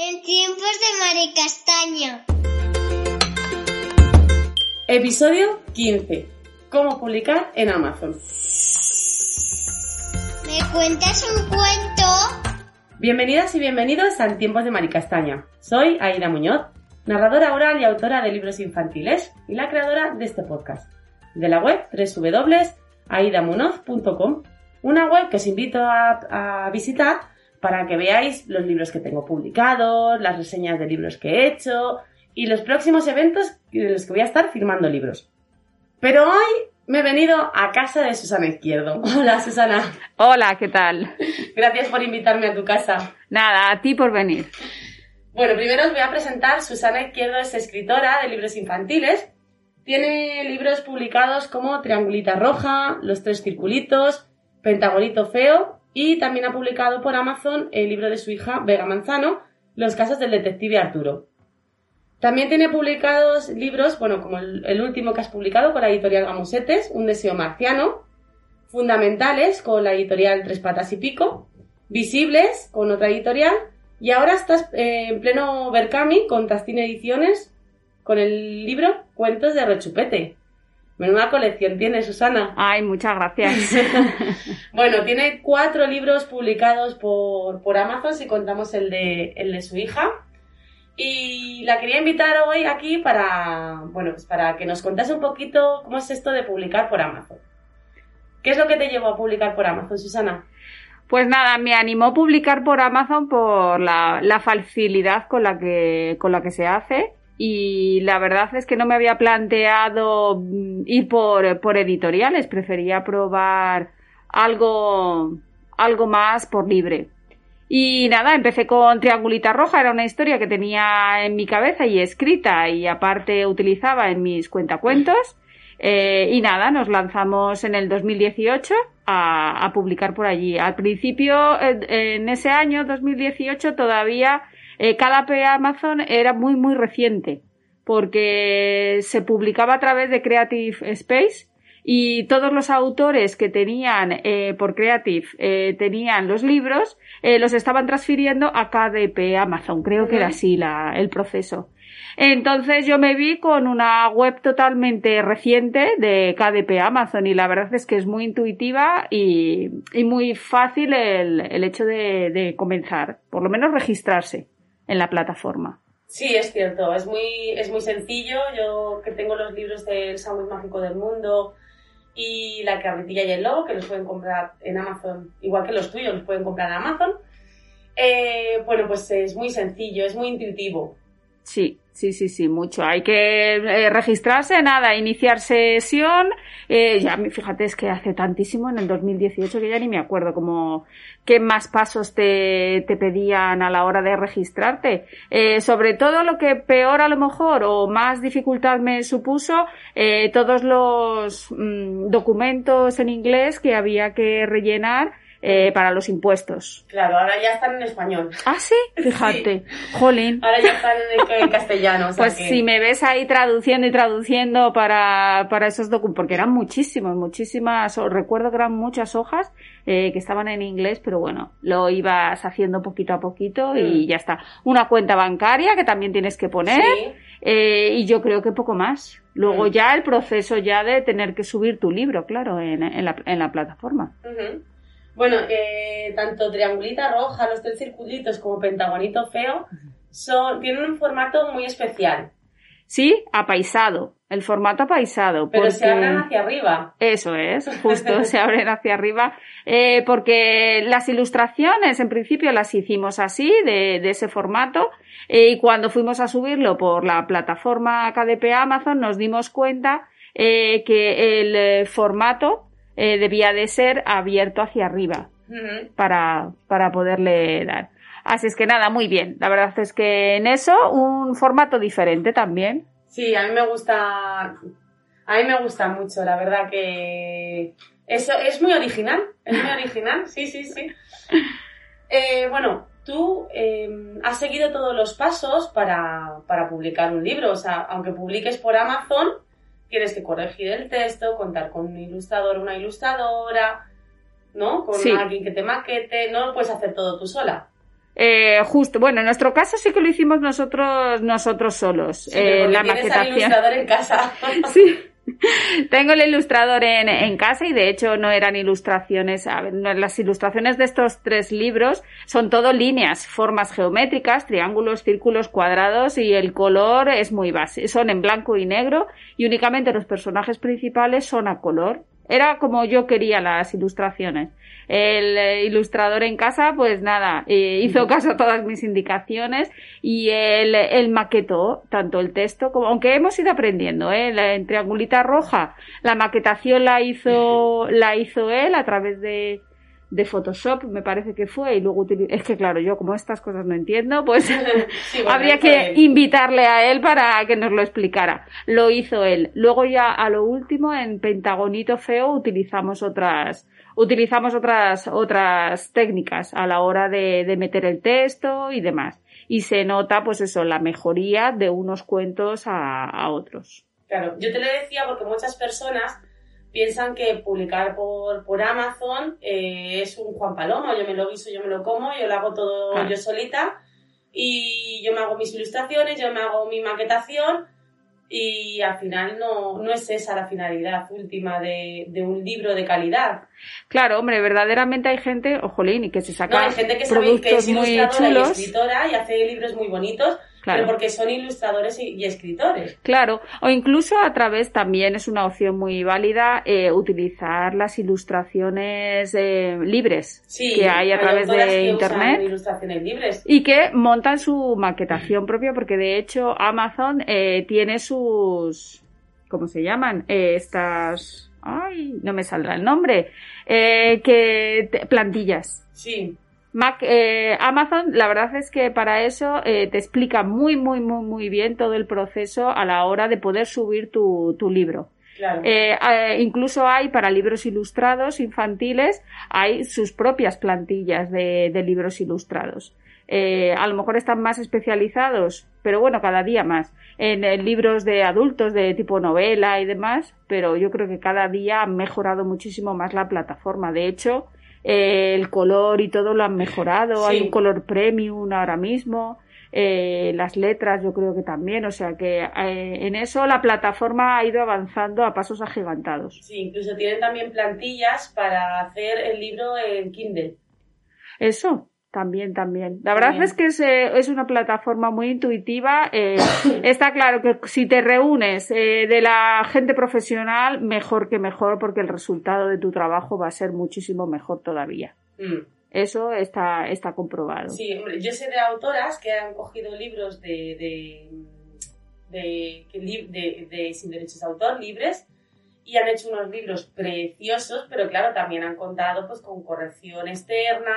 En tiempos de Maricastaña. Episodio 15. Cómo publicar en Amazon. ¿Me cuentas un cuento? Bienvenidas y bienvenidos a En tiempos de Maricastaña. Soy Aida Muñoz, narradora oral y autora de libros infantiles y la creadora de este podcast, de la web www.aidamunoz.com, una web que os invito a, a visitar para que veáis los libros que tengo publicados, las reseñas de libros que he hecho y los próximos eventos en los que voy a estar firmando libros. Pero hoy me he venido a casa de Susana Izquierdo. Hola, Susana. Hola, ¿qué tal? Gracias por invitarme a tu casa. Nada, a ti por venir. Bueno, primero os voy a presentar. Susana Izquierdo es escritora de libros infantiles. Tiene libros publicados como Triangulita Roja, Los Tres Circulitos, Pentagonito Feo y también ha publicado por Amazon el libro de su hija Vega Manzano, Los casos del detective Arturo. También tiene publicados libros, bueno, como el, último que has publicado con la editorial Gamusetes, Un deseo marciano, fundamentales con la editorial Tres Patas y Pico, visibles con otra editorial, y ahora estás eh, en pleno Berkami con Tastín Ediciones con el libro Cuentos de Rechupete. Menuda colección tiene, Susana. Ay, muchas gracias. bueno, tiene cuatro libros publicados por, por Amazon, si contamos el de, el de su hija. Y la quería invitar hoy aquí para, bueno, pues para que nos contase un poquito cómo es esto de publicar por Amazon. ¿Qué es lo que te llevó a publicar por Amazon, Susana? Pues nada, me animó a publicar por Amazon por la, la facilidad con la que, con la que se hace y la verdad es que no me había planteado ir por, por editoriales, prefería probar algo, algo más por libre. Y nada, empecé con Triangulita Roja, era una historia que tenía en mi cabeza y escrita y aparte utilizaba en mis cuentacuentos. Eh, y nada, nos lanzamos en el 2018 a, a publicar por allí. Al principio, en ese año, 2018, todavía eh, cada Amazon era muy, muy reciente porque se publicaba a través de Creative Space y todos los autores que tenían eh, por Creative eh, tenían los libros eh, los estaban transfiriendo a KDP Amazon. Creo que era así la, el proceso. Entonces yo me vi con una web totalmente reciente de KDP Amazon y la verdad es que es muy intuitiva y, y muy fácil el, el hecho de, de comenzar por lo menos registrarse en la plataforma Sí, es cierto, es muy, es muy sencillo. Yo que tengo los libros del sándwich mágico del mundo y la carretilla y el lobo, que los pueden comprar en Amazon, igual que los tuyos, los pueden comprar en Amazon. Eh, bueno, pues es muy sencillo, es muy intuitivo. Sí, sí, sí, sí, mucho. Hay que eh, registrarse, nada, iniciar sesión. Eh, ya, fíjate, es que hace tantísimo, en el 2018, que ya ni me acuerdo como qué más pasos te, te pedían a la hora de registrarte. Eh, sobre todo lo que peor a lo mejor o más dificultad me supuso, eh, todos los mm, documentos en inglés que había que rellenar eh, para los impuestos. Claro, ahora ya están en español. Ah, sí, fíjate. Jolín. Ahora ya están en, en castellano. o sea Pues que- si me ves ahí traduciendo y traduciendo para, para esos documentos, porque eran muchísimos, muchísimas, recuerdo que eran muchas hojas eh, que estaban en inglés, pero bueno, lo ibas haciendo poquito a poquito y Mm. ya está. Una cuenta bancaria que también tienes que poner Sí. eh, y yo creo que poco más. Luego Mm. ya el proceso ya de tener que subir tu libro, claro, en, en, la, en la plataforma. Bueno, eh, tanto Triangulita Roja, los tres circulitos, como Pentagonito Feo, son, tienen un formato muy especial, Sí, apaisado, el formato apaisado. pero porque... se abren hacia arriba. Eso es, justo se abren hacia arriba, eh, porque las ilustraciones en principio las hicimos así, de, de ese formato, eh, y cuando fuimos a subirlo por la plataforma KDP Amazon nos dimos cuenta eh, que el formato eh, debía de ser abierto hacia arriba para, para poderle dar. Así es que nada, muy bien. La verdad es que en eso un formato diferente también. Sí, a mí me gusta, a mí me gusta mucho, la verdad que eso es muy original, es muy original, sí, sí, sí. Eh, bueno, tú eh, has seguido todos los pasos para, para publicar un libro, o sea, aunque publiques por Amazon, tienes que corregir el texto, contar con un ilustrador, una ilustradora, ¿no? Con Sí. alguien que te maquete, no lo puedes hacer todo tú sola. Eh, justo, bueno, en nuestro caso sí que lo hicimos nosotros, nosotros solos. Sí, eh, la tienes al maquetación. ilustrador en casa. Sí. Tengo el ilustrador en, casa y de hecho no eran ilustraciones, las ilustraciones de estos tres libros son todo líneas, formas geométricas, triángulos, círculos, cuadrados y el color es muy base, son en blanco y negro y únicamente los personajes principales son a color. Era como yo quería las ilustraciones. El eh, ilustrador en casa, pues nada, eh, hizo caso a todas mis indicaciones y él, él maquetó tanto el texto como, aunque hemos ido aprendiendo, ¿eh? La- en triangulita roja, la maquetación la hizo, la hizo él a través de, de Photoshop, me parece que fue, y luego es que claro, yo como estas cosas no entiendo, pues Sí, bueno, habría que él. invitarle a él para que nos lo explicara. Lo hizo él. Luego ya a lo último en Pentagonito Feo utilizamos otras utilizamos otras otras técnicas a la hora de, de meter el texto y demás. Y se nota pues eso, la mejoría de unos cuentos a, a otros. Claro, yo te lo decía porque muchas personas piensan que publicar por, por Amazon eh, es un Juan Paloma, yo me lo guiso, yo me lo como, yo lo hago todo Claro. yo solita y yo me hago mis ilustraciones, yo me hago mi maquetación y al final no, no es esa la finalidad última de, de un libro de calidad. Claro, hombre, verdaderamente hay gente, ojolín, y que se No, saca hay gente que sabe que productos es muy ilustradora y chulos. escritora y hace libros muy bonitos, Claro. pero porque son ilustradores y, y escritores. Claro, o incluso a través también es una opción muy válida eh, utilizar las ilustraciones eh, libres Sí, que hay a través de que usan internet ilustraciones libres. y que montan su maquetación propia porque de hecho Amazon eh, tiene sus ¿cómo se llaman? Eh, estas ay, no me saldrá el nombre eh, que te- plantillas Sí, Mac, eh, Amazon, la verdad es que para eso eh, te explica muy, muy, muy, muy bien todo el proceso a la hora de poder subir tu, tu libro. claro. Eh, eh, incluso hay para libros ilustrados infantiles, hay sus propias plantillas de, de libros ilustrados. Eh, a lo mejor están más especializados, pero bueno, cada día más, en, eh, libros de adultos de tipo novela y demás, pero yo creo que cada día han mejorado muchísimo más la plataforma. De hecho, eh, el color y todo lo han mejorado, hay un color premium ahora mismo. eh, las letras yo creo que también, o sea que eh, en eso la plataforma ha ido avanzando a pasos agigantados. Sí, incluso tienen también plantillas para hacer el libro en Kindle. Eso, también, también. La verdad También. es que es, eh, es una plataforma muy intuitiva. eh, está claro que si te reúnes eh, de la gente profesional, mejor que mejor, porque el resultado de tu trabajo va a ser muchísimo mejor todavía. Mm. Eso está, está comprobado. Sí, hombre, yo sé de autoras que han cogido libros de, de, de- de- sin derechos de autor, libres, y han hecho unos libros preciosos, pero claro, también han contado pues con corrección externa,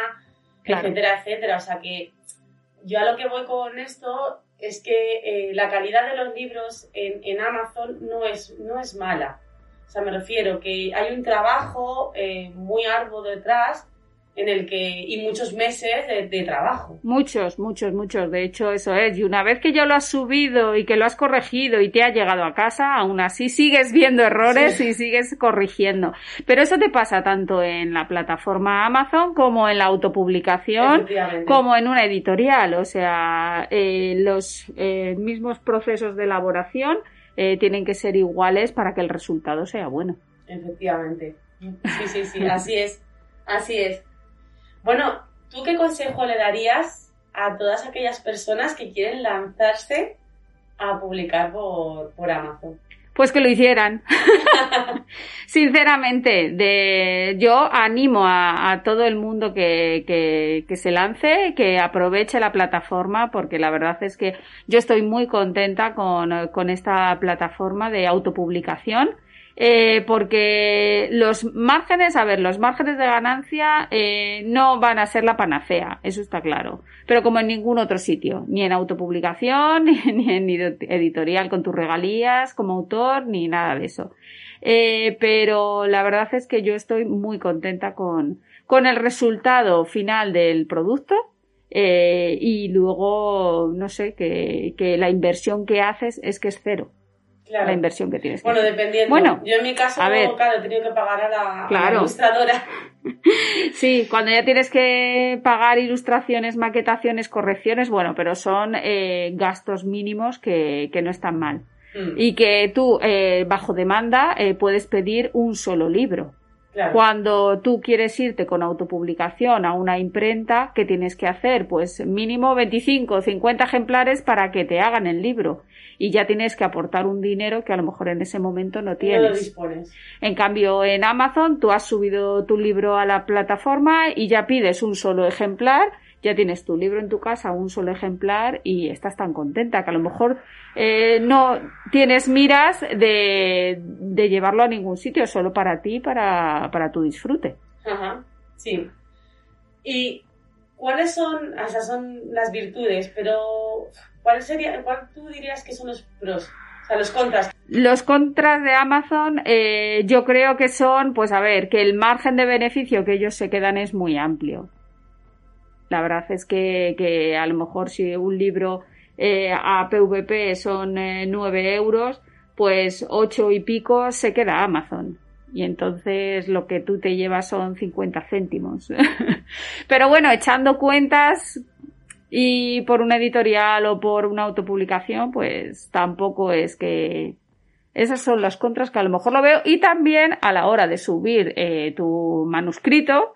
Etcétera, etcétera. O sea que yo a lo que voy con esto es que eh, la calidad de los libros en, en Amazon no es, no es mala. O sea, me refiero que hay un trabajo eh, muy arduo detrás en el que y muchos meses de, de trabajo. Muchos, muchos, muchos. De hecho, eso es. Y una vez que ya lo has subido y que lo has corregido y te ha llegado a casa, aún así sigues viendo errores Sí. y sigues corrigiendo. Pero eso te pasa tanto en la plataforma Amazon como en la autopublicación, como en una editorial. O sea, eh, los eh, mismos procesos de elaboración eh, tienen que ser iguales para que el resultado sea bueno. Efectivamente. Sí, sí, sí, así es. Así es. Bueno, ¿tú qué consejo le darías a todas aquellas personas que quieren lanzarse a publicar por, por Amazon? Pues que lo hicieran. Sinceramente, de, yo animo a, a todo el mundo que, que, que se lance, que aproveche la plataforma, porque la verdad es que yo estoy muy contenta con, con esta plataforma de autopublicación. Eh, porque los márgenes, a ver, los márgenes de ganancia eh, no van a ser la panacea, eso está claro. Pero como en ningún otro sitio, ni en autopublicación, ni en editorial con tus regalías como autor, ni nada de eso. Eh, pero la verdad es que yo estoy muy contenta con, con el resultado final del producto. Eh, y luego, no sé, que, que la inversión que haces es que es cero. Claro. la inversión que tienes. que Bueno, hacer. dependiendo. Bueno, yo en mi caso, a ver. claro, he tenido que pagar a la, a la Claro. ilustradora. Sí, cuando ya tienes que pagar ilustraciones, maquetaciones, correcciones, bueno, pero son eh, gastos mínimos que, que no están mal. Mm, Y que tú, eh, bajo demanda, eh, puedes pedir un solo libro. Claro. Cuando tú quieres irte con autopublicación a una imprenta, ¿qué tienes que hacer? Pues mínimo 25 o 50 ejemplares para que te hagan el libro. Y ya tienes que aportar un dinero que a lo mejor en ese momento no No lo tienes. En cambio, en Amazon tú has subido tu libro a la plataforma y ya pides un solo ejemplar, ya tienes tu libro en tu casa, un solo ejemplar y estás tan contenta que a lo mejor eh, no tienes miras de, de llevarlo a ningún sitio, solo para ti, para, para tu disfrute. Ajá, sí. ¿Y cuáles son, o sea, son las virtudes, pero cuál sería, cuál tú dirías que son los pros? O sea, los contras. Los contras de Amazon, eh, yo creo que son, pues a ver, que el margen de beneficio que ellos se quedan es muy amplio. La verdad es que, que a lo mejor si un libro eh, a PVP son eh, 9 euros, pues 8 y pico se queda Amazon. Y entonces lo que tú te llevas son 50 céntimos. Pero bueno, echando cuentas y por una editorial o por una autopublicación, pues tampoco es que esas son las contras que a lo mejor lo veo. Y también a la hora de subir eh, tu manuscrito,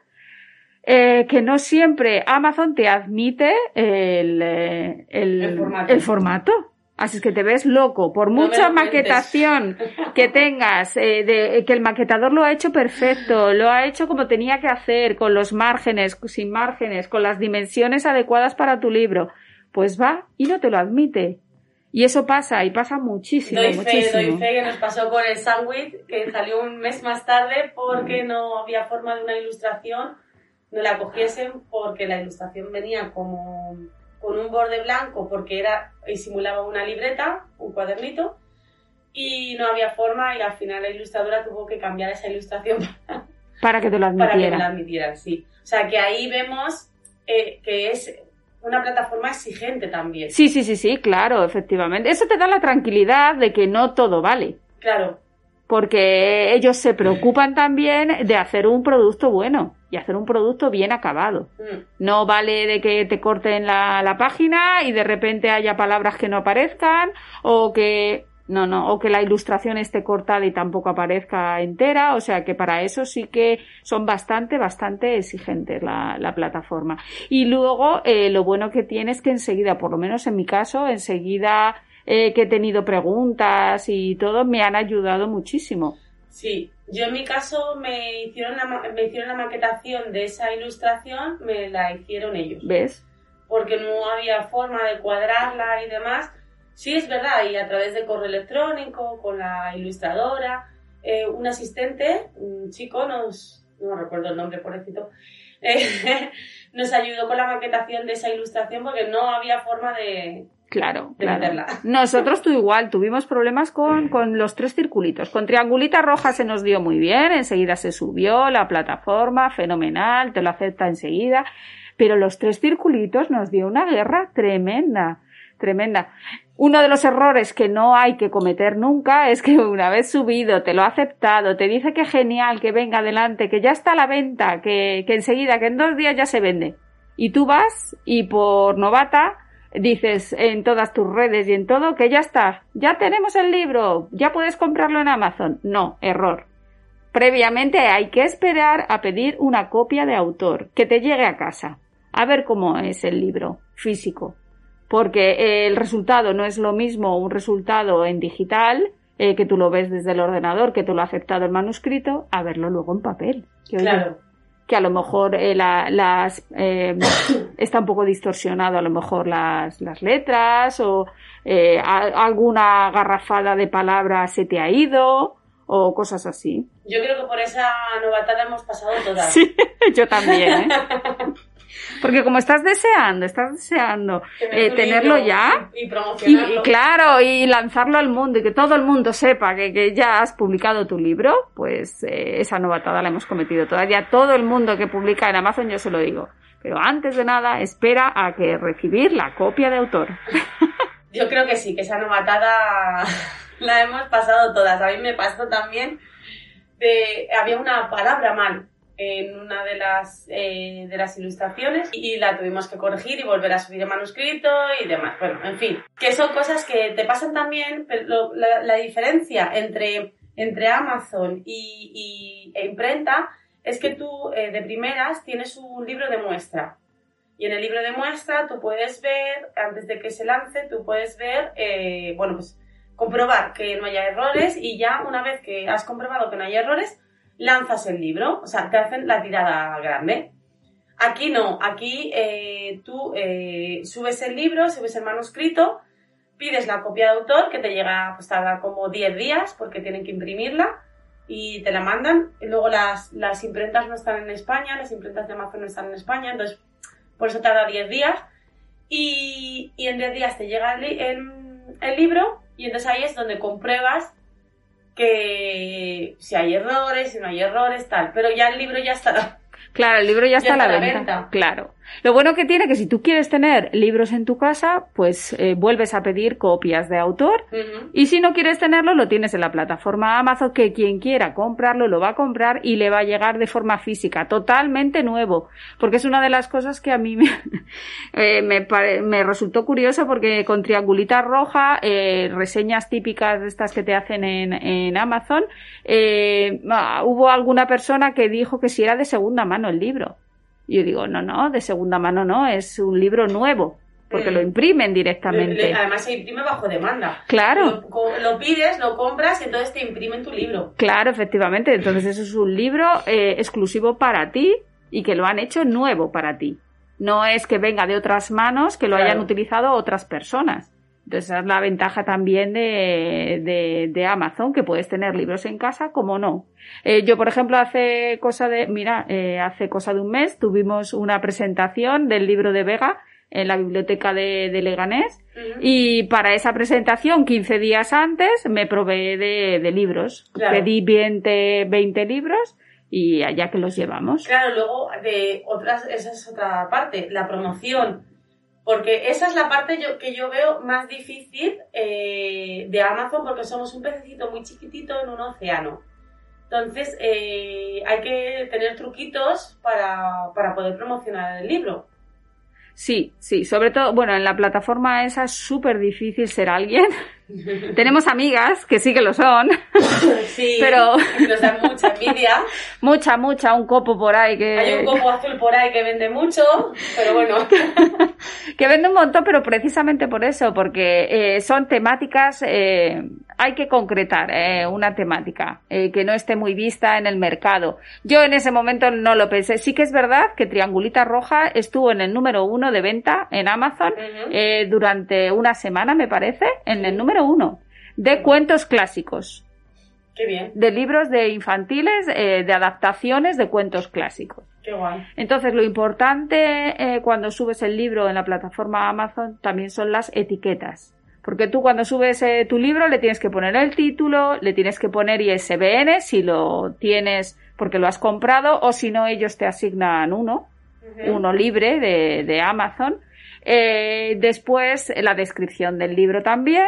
eh, que no siempre Amazon te admite el, eh, el, El formato. el formato. Así es que te ves loco. Por No mucha maquetación que tengas, eh, de, que el maquetador lo ha hecho perfecto, lo ha hecho como tenía que hacer, con los márgenes, sin márgenes, con las dimensiones adecuadas para tu libro, pues va y no te lo admite. Y eso pasa, y pasa muchísimo, Doy fe, muchísimo. doy fe que nos pasó con el sándwich, que salió un mes más tarde porque no había forma de una ilustración, no la cogiesen porque la ilustración venía como con un borde blanco porque era y simulaba una libreta, un cuadernito, y no había forma y al final la ilustradora tuvo que cambiar esa ilustración Para que te lo para que me la admitiera. admitieran, sí. O sea que ahí vemos eh, que es una plataforma exigente también. Sí, sí, sí, sí, claro, efectivamente. Eso te da la tranquilidad de que no todo vale. Claro, Porque ellos se preocupan también de hacer un producto bueno y hacer un producto bien acabado. mm, No vale de que te corten la, la página y de repente haya palabras que no aparezcan o que no, no, o que la ilustración esté cortada y tampoco aparezca entera. O sea que para eso sí que son bastante, bastante exigentes la, la plataforma. Y luego eh, lo bueno que tiene es que enseguida, por lo menos en mi caso, enseguida eh, que he tenido preguntas y todo, me han ayudado muchísimo. Sí, yo en mi caso me hicieron la, me hicieron la maquetación de esa ilustración, me la hicieron ellos, ¿Ves? porque no había forma de cuadrarla y demás. Sí, es verdad, y a través de correo electrónico, con la ilustradora, eh, un asistente, un chico, nos, no recuerdo el nombre, pobrecito, eh, nos ayudó con la maquetación de esa ilustración porque no había forma de, Claro, claro. Nosotros tú igual, tuvimos problemas con, con los tres circulitos. Con triangulita roja se nos dio muy bien, enseguida se subió la plataforma, fenomenal, te lo acepta enseguida. Pero los tres circulitos nos dio una guerra tremenda, tremenda. Uno de los errores que no hay que cometer nunca es que una vez subido, te lo ha aceptado, te dice que genial, que venga adelante, que ya está a la venta, que, que enseguida, que en dos días ya se vende. Y tú vas y por novata dices en todas tus redes y en todo que ya está, ya tenemos el libro, ya puedes comprarlo en Amazon. No, error. Previamente hay que esperar a pedir una copia de autor que te llegue a casa, a ver cómo es el libro físico. Porque el resultado no es lo mismo un resultado en digital, eh, que tú lo ves desde el ordenador, que tú lo ha aceptado el manuscrito, a verlo luego en papel. Que, oye, Claro, que a lo mejor eh, la- las eh, está un poco distorsionado a lo mejor las, las letras o eh, a- alguna garrafada de palabras se te ha ido o cosas así. yo creo que por esa novatada hemos pasado todas. Sí, yo también, ¿eh? Porque como estás deseando, estás deseando eh, tenerlo libro ya y promocionarlo. y claro, y lanzarlo al mundo y que todo el mundo sepa que, que ya has publicado tu libro, pues eh, esa novatada la hemos cometido todavía. Todo el mundo que publica en Amazon, yo se lo digo. Pero antes de nada, espera a que recibir la copia de autor. Yo creo que sí, que esa novatada la hemos pasado todas. A mí me pasó también de, había una palabra mal en una de las, eh, de las ilustraciones y la tuvimos que corregir y volver a subir el manuscrito y demás. Bueno, en fin, que son cosas que te pasan también, pero la, la diferencia entre, entre Amazon y, e imprenta es que tú eh, de primeras tienes un libro de muestra. Y en el libro de muestra tú puedes ver, antes de que se lance, tú puedes ver, eh, bueno, pues comprobar que no haya errores y ya una vez que has comprobado que no hay errores, lanzas el libro, o sea, te hacen la tirada grande. Aquí no, aquí eh, tú eh, subes el libro, subes el manuscrito, pides la copia de autor, que te llega, pues tarda como 10 días porque tienen que imprimirla y te la mandan. Y luego las, las imprentas no están en España, las imprentas de Amazon no están en España, entonces por eso tarda 10 días. Y, y en 10 días te llega el, el, el libro y entonces ahí es donde compruebas que si hay errores, si no hay errores, tal. Pero ya el libro ya está. Claro, el libro ya, Ya está a la está a la venta. venta. Claro. Lo bueno que tiene que si tú quieres tener libros en tu casa, pues eh, vuelves a pedir copias de autor. Y si no quieres tenerlo, lo tienes en la plataforma Amazon, que quien quiera comprarlo lo va a comprar y le va a llegar de forma física, totalmente nuevo. Porque es una de las cosas que a mí me, eh, me, me resultó curioso porque con triangulita roja, eh, reseñas típicas de estas que te hacen en, en Amazon, eh, hubo alguna persona que dijo que si era de segunda mano el libro. Y yo digo, no, no, de segunda mano no, es un libro nuevo, porque Mm. lo imprimen Le- directamente. además se imprime bajo demanda. Claro. Lo, pides, lo compras y entonces te imprimen tu libro. Claro, efectivamente. Entonces eso es un libro eh, exclusivo para ti y que lo han hecho nuevo para ti. No es que venga de otras manos que lo Claro. hayan utilizado otras personas. Entonces esa es la ventaja también de, de, de Amazon, que puedes tener libros en casa como no. Eh, yo, por ejemplo, hace cosa de, mira, eh, hace cosa de un mes tuvimos una presentación del libro de Vega en la biblioteca de, de Leganés y para esa presentación, 15 días antes, me probé de, de libros. Claro. Pedí 20, 20 libros y allá que los llevamos. Claro, luego de otras, esa es otra parte, la promoción. Porque esa es la parte que yo veo más difícil eh, de Amazon porque somos un pececito muy chiquitito en un océano. Entonces eh, hay que tener truquitos para, para poder promocionar el libro. Sí, sí, sobre todo, bueno, en la plataforma esa es súper difícil ser alguien. Tenemos amigas que sí que lo son, sí, Pero- nos dan mucha envidia. mucha, mucha, un copo por ahí que... Hay un copo azul por ahí que vende mucho, pero bueno. que vende un montón, pero precisamente por eso, porque eh, son temáticas, eh, hay que concretar eh, una temática eh, que no esté muy vista en el mercado. Yo en ese momento no lo pensé. Sí que es verdad que Triangulita Roja estuvo en el número uno de venta en Amazon durante una semana, me parece, en el número uno de cuentos clásicos, Qué bien, de libros de infantiles, eh, de adaptaciones de cuentos clásicos. qué guay. Entonces, lo importante eh, cuando subes el libro en la plataforma Amazon también son las etiquetas. Porque tú cuando subes eh, tu libro le tienes que poner el título, le tienes que poner ISBN si lo tienes porque lo has comprado o si no ellos te asignan uno, uno libre de, de Amazon. Después la descripción del libro también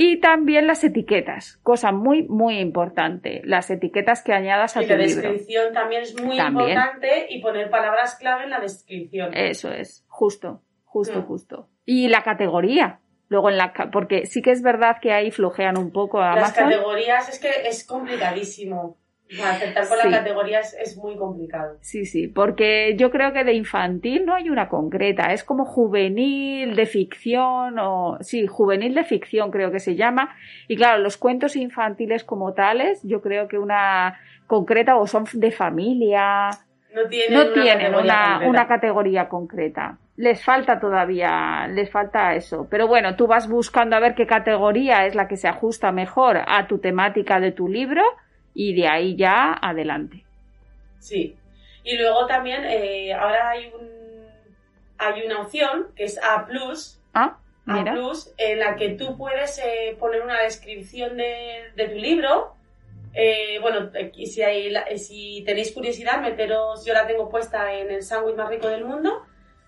y también las etiquetas, cosa muy muy importante, las etiquetas que añadas a Y tu la libro. descripción también es muy También. importante y poner palabras clave en la descripción. Eso es, justo, justo, Mm. justo. Y la categoría. Luego en la porque sí que es verdad que ahí flojean un poco a Las Amazon. categorías es que es complicadísimo. Acertar con Sí. las categorías es muy complicado. Sí, sí, porque yo creo que de infantil no hay una concreta, es como juvenil de ficción o sí, juvenil de ficción creo que se llama. Y claro, los cuentos infantiles como tales, yo creo que una concreta o son de familia, No tienen no una tienen categoría una, concreta. una categoría concreta. Les falta todavía, les falta eso. Pero bueno, tú vas buscando a ver qué categoría es la que se ajusta mejor a tu temática de tu libro y de ahí ya adelante. Sí. Y luego también eh, ahora hay un hay una opción que es A+, Ah, A+, mira. en la que tú puedes eh, poner una descripción de, de tu libro. Eh, bueno, y si, hay eh, si tenéis curiosidad, meteros, yo la tengo puesta en el sándwich más rico del mundo.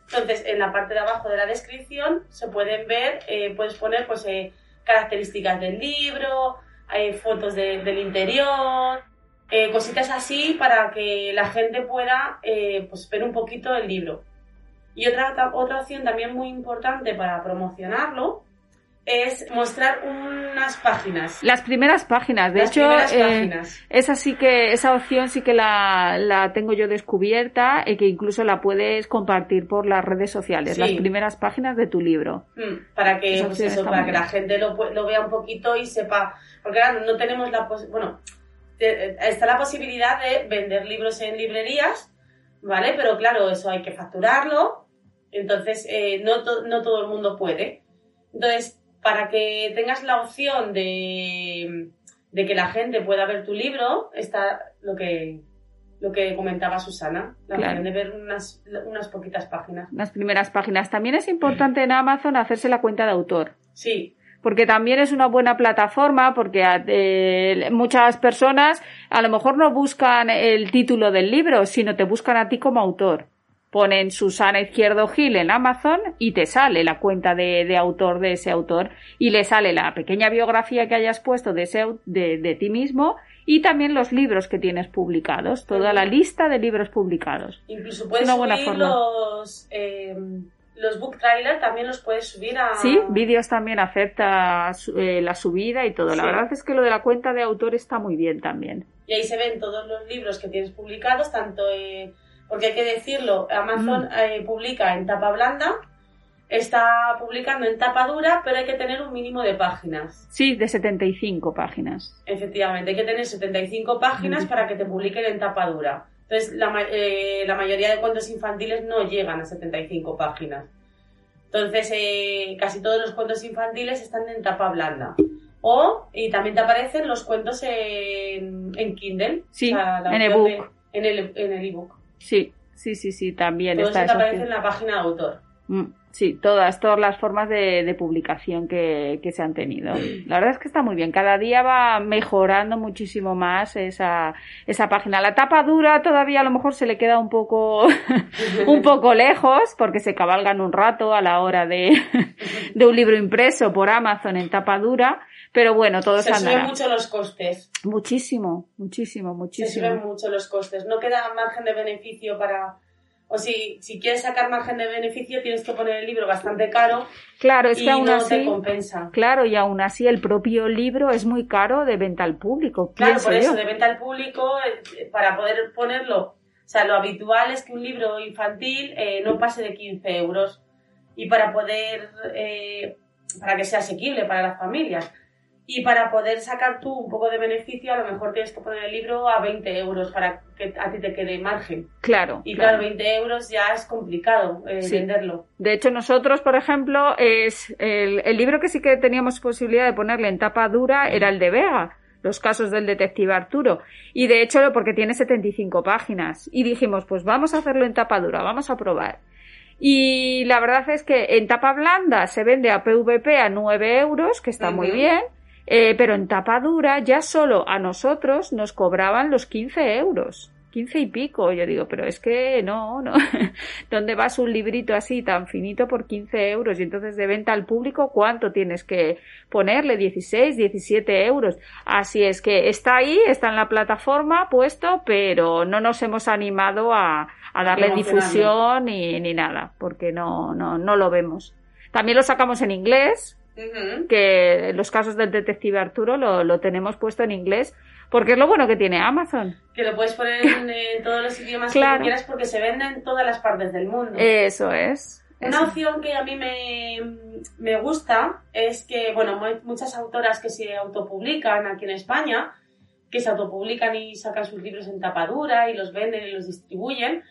Entonces, en la parte de abajo de la descripción se pueden ver, puedes poner pues eh, características del libro, hay fotos de- del interior, eh, cositas así para que la gente pueda eh, pues, ver un poquito el libro. Y otra, otra opción también muy importante para promocionarlo es mostrar unas páginas. Las primeras páginas, de Las hecho, primeras eh, páginas. esa sí que, esa opción sí que la, la tengo yo descubierta y que incluso la puedes compartir por las redes sociales, Sí. las primeras páginas de tu libro. Mm, para que, pues eso, para que la gente lo, lo vea un poquito y sepa. Porque claro, no tenemos la bueno, te- está la posibilidad de vender libros en librerías, ¿vale? Pero claro, eso hay que facturarlo, entonces eh, no, to- no todo el mundo puede. Entonces, para que tengas la opción de, de que la gente pueda ver tu libro, está lo que lo que comentaba Susana, la Claro. opción de ver unas, unas poquitas páginas. Las primeras páginas. También es importante en Amazon hacerse la cuenta de autor. Sí, porque también es una buena plataforma porque eh, muchas personas a lo mejor no buscan el título del libro, sino te buscan a ti como autor. Ponen Susana Izquierdo Gil en Amazon y te sale la cuenta de, de autor de ese autor y le sale la pequeña biografía que hayas puesto de, ese, de, de ti mismo y también los libros que tienes publicados, toda la lista de libros publicados. Incluso puedes una buena subir forma. los, eh, los book trailers, también los puedes subir a... Sí, vídeos también acepta eh, la subida y todo. La verdad es que lo de la cuenta de autor está muy bien también. Y ahí se ven todos los libros que tienes publicados, tanto... eh, porque hay que decirlo, Amazon Mm. eh, publica en tapa blanda, está publicando en tapa dura, pero hay que tener un mínimo de páginas. Sí, de 75 páginas. Efectivamente, hay que tener 75 páginas para que te publiquen en tapa dura. Entonces, la, eh, la mayoría de cuentos infantiles no llegan a 75 páginas. Entonces, eh, casi todos los cuentos infantiles están en tapa blanda. O, y también te aparecen los cuentos en, en Kindle. Sí, la en opción ebook. de- En el en el ebook. Sí, sí, sí, sí, también Todo está eso te aparece opción. en la página de autor. Mm, Sí, todas, todas las formas de, de publicación que, que se han tenido. La verdad es que está muy bien. Cada día va mejorando muchísimo más esa, esa página. La tapa dura todavía a lo mejor se le queda un poco, un poco lejos porque se cabalgan un rato a la hora de, de un libro impreso por Amazon en tapa dura. Pero bueno, todo se Se suben mucho los costes. Muchísimo, muchísimo, Se muchísimo. suben mucho los costes. No queda margen de beneficio para... O si, si quieres sacar margen de beneficio, tienes que poner el libro bastante caro Claro, es y que aún no así, te compensa. claro, y aún así el propio libro es muy caro de venta al público. Claro, por eso, yo. de venta al público, eh, para poder ponerlo. O sea, lo habitual es que un libro infantil eh, no pase de 15 euros. Y para poder, eh, para que sea asequible para las familias. Y para poder sacar tú un poco de beneficio, a lo mejor tienes que poner el libro a 20 euros para que a ti te quede margen. Claro, Y claro. claro, 20 euros ya es complicado eh, Sí. venderlo. De hecho, nosotros, por ejemplo, es el, el libro que sí que teníamos posibilidad de ponerle en tapa dura era el de Vega, los casos del detective Arturo. Y de hecho, porque tiene 75 páginas. Y dijimos, pues vamos a hacerlo en tapa dura, vamos a probar. Y la verdad es que en tapa blanda se vende a PVP a 9 euros, que está muy bien. Eh, pero en tapa dura ya solo a nosotros nos cobraban los 15 euros. 15 y pico. Yo digo, pero es que no, no. ¿Dónde vas un librito así tan finito por 15 euros? Y entonces de venta al público, ¿cuánto tienes que ponerle? 16, 17 euros. Así es que está ahí, está en la plataforma puesto, pero no nos hemos animado a, a darle difusión ni, ni nada, porque no, no, no lo vemos. También lo sacamos en inglés, Que los casos del detective Arturo lo, lo tenemos puesto en inglés, porque es lo bueno que tiene Amazon. Que lo puedes poner en, en todos los idiomas que Claro. quieras porque se vende en todas las partes del mundo. Eso es. Una Eso. opción que a mí me, me gusta es que, bueno, mu- muchas autoras que se autopublican aquí en España, que se autopublican y sacan sus libros en tapadura y los venden y los distribuyen,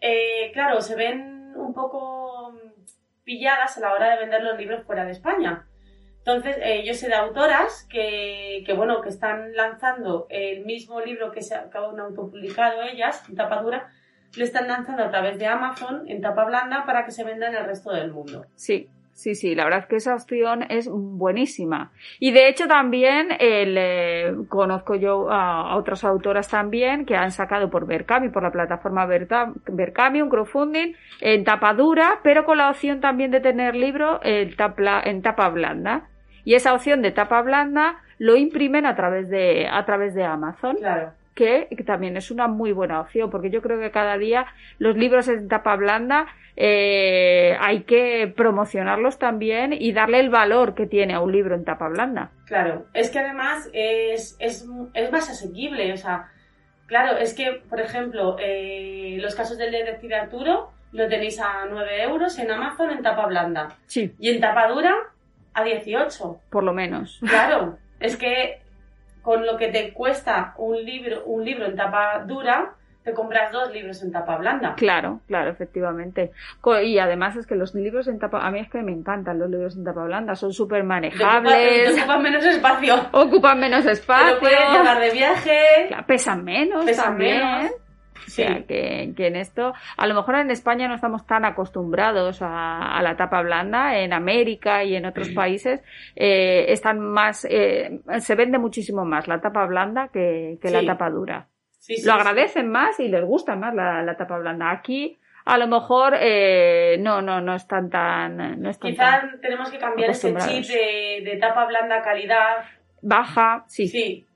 eh, claro, se ven un poco pilladas a la hora de vender los libros fuera de España. Entonces, eh, yo sé de autoras que, que, bueno, que están lanzando el mismo libro que se han autopublicado ellas, en tapa dura, lo están lanzando a través de Amazon en tapa blanda para que se venda en el resto del mundo. Sí, sí, sí, la verdad es que esa opción es buenísima. Y de hecho también eh, conozco yo a, otras autoras también que han sacado por Berkami, por la plataforma Berkami, un crowdfunding en tapa dura, pero con la opción también de tener libro tapa, en tapa blanda. Y esa opción de tapa blanda lo imprimen a través de, a través de Amazon. Claro. Que, que también es una muy buena opción, porque yo creo que cada día los libros en tapa blanda eh, hay que promocionarlos también y darle el valor que tiene a un libro en tapa blanda. Claro, es que además es, es, es más asequible, o sea, claro, es que, por ejemplo, eh, los casos del detective Arturo lo tenéis a 9 euros en Amazon en tapa blanda. Sí. Y en tapa dura a 18. Por lo menos. Claro, es que con lo que te cuesta un libro, un libro en tapa dura, te compras dos libros en tapa blanda. Claro, claro, efectivamente. Y además es que los libros en tapa, a mí es que me encantan los libros en tapa blanda, son súper manejables. Ocupan menos espacio. Ocupan menos espacio. Te puedes llevar de viaje. pesan menos pesan también. Menos. O sea, que, que, en esto, a lo mejor en España no estamos tan acostumbrados a, a la tapa blanda, en América y en otros países eh, están más, eh, se vende muchísimo más la tapa blanda que, que Sí. la tapa dura. Sí, sí, Lo agradecen más y les gusta más la, la tapa blanda. Aquí, a lo mejor, eh, no, no, no están tan, no están Quizá tan tenemos que cambiar ese chip de, de tapa blanda calidad. baja, sí. Sí.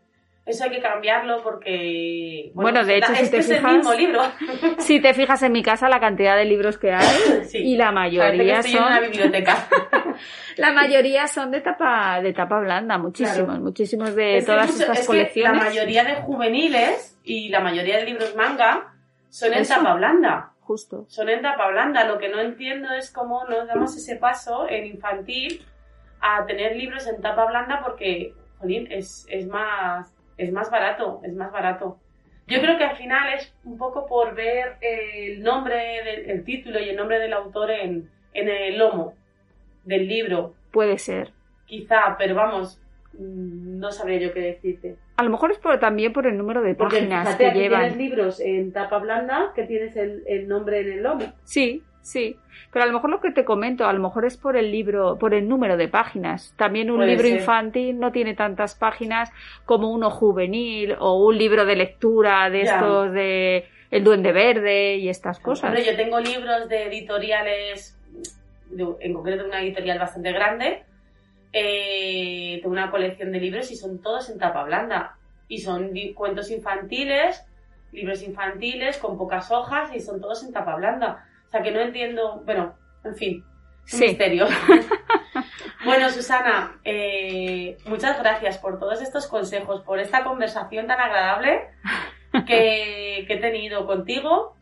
Eso hay que cambiarlo porque. Bueno, de hecho, si este te es el fijas- mismo libro. Si te fijas en mi casa la cantidad de libros que hay Sí. y la que mayoría en una son biblioteca. la mayoría son de tapa de tapa blanda, muchísimos, Claro. muchísimos de Es todas mucho- estas es que colecciones. la mayoría de juveniles y la mayoría de libros manga son en Eso. tapa blanda. Justo. Son en tapa blanda. Lo que no entiendo es cómo no damos ese paso en infantil a tener libros en tapa blanda porque, jolín, es, es más es más barato, es más barato. Yo creo que al final es un poco por ver el nombre, del, el título y el nombre del autor en, en el lomo del libro, Puede ser. quizá, pero vamos, mm, no sabría yo qué decirte. A lo mejor es por, también por el número de Porque páginas fíjate, que aquí llevan. tienes libros en tapa blanda que tienes el, el nombre en el lomo. Sí, sí. Pero a lo mejor lo que te comento, a lo mejor es por el libro, por el número de páginas. También un Puede libro ser. infantil no tiene tantas páginas como uno juvenil o un libro de lectura de Ya. estos de El Duende Verde y estas cosas. Yo tengo libros de editoriales, de- en concreto una editorial bastante grande, eh, tengo una colección de libros y son todos en tapa blanda. Y son cuentos infantiles, libros infantiles con pocas hojas y son todos en tapa blanda. Sea que no entiendo, bueno, en fin, es un Sí. misterio. bueno, Susana, eh, muchas gracias por todos estos consejos, por esta conversación tan agradable que, que he tenido contigo.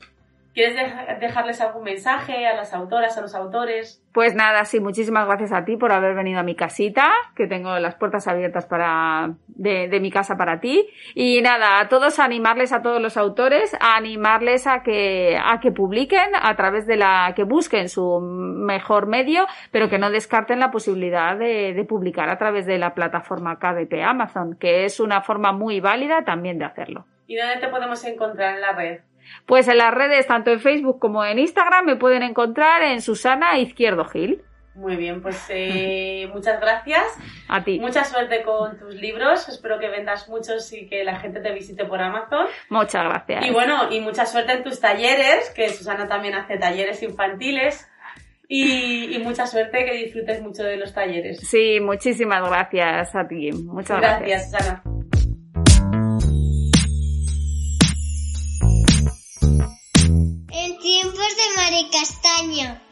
¿Quieres deja- dejarles algún mensaje a las autoras, a los autores? Pues nada, sí, muchísimas gracias a ti por haber venido a mi casita, que tengo las puertas abiertas para de, de mi casa para ti. Y nada, a todos a animarles a todos los autores, a animarles a que, a que publiquen a través de la, que busquen su mejor medio, pero que no descarten la posibilidad de, de publicar a través de la plataforma KDP Amazon, que es una forma muy válida también de hacerlo. ¿Y dónde te podemos encontrar en la red? Pues en las redes, tanto en Facebook como en Instagram, me pueden encontrar en Susana Izquierdo Gil. Muy bien, pues eh, muchas gracias. A ti. Mucha suerte con tus libros. Espero que vendas muchos y que la gente te visite por Amazon. Muchas gracias. Y bueno, y mucha suerte en tus talleres, que Susana también hace talleres infantiles. Y, y mucha suerte, que disfrutes mucho de los talleres. Sí, muchísimas gracias a ti. Muchas gracias. Gracias, Susana. Castaña.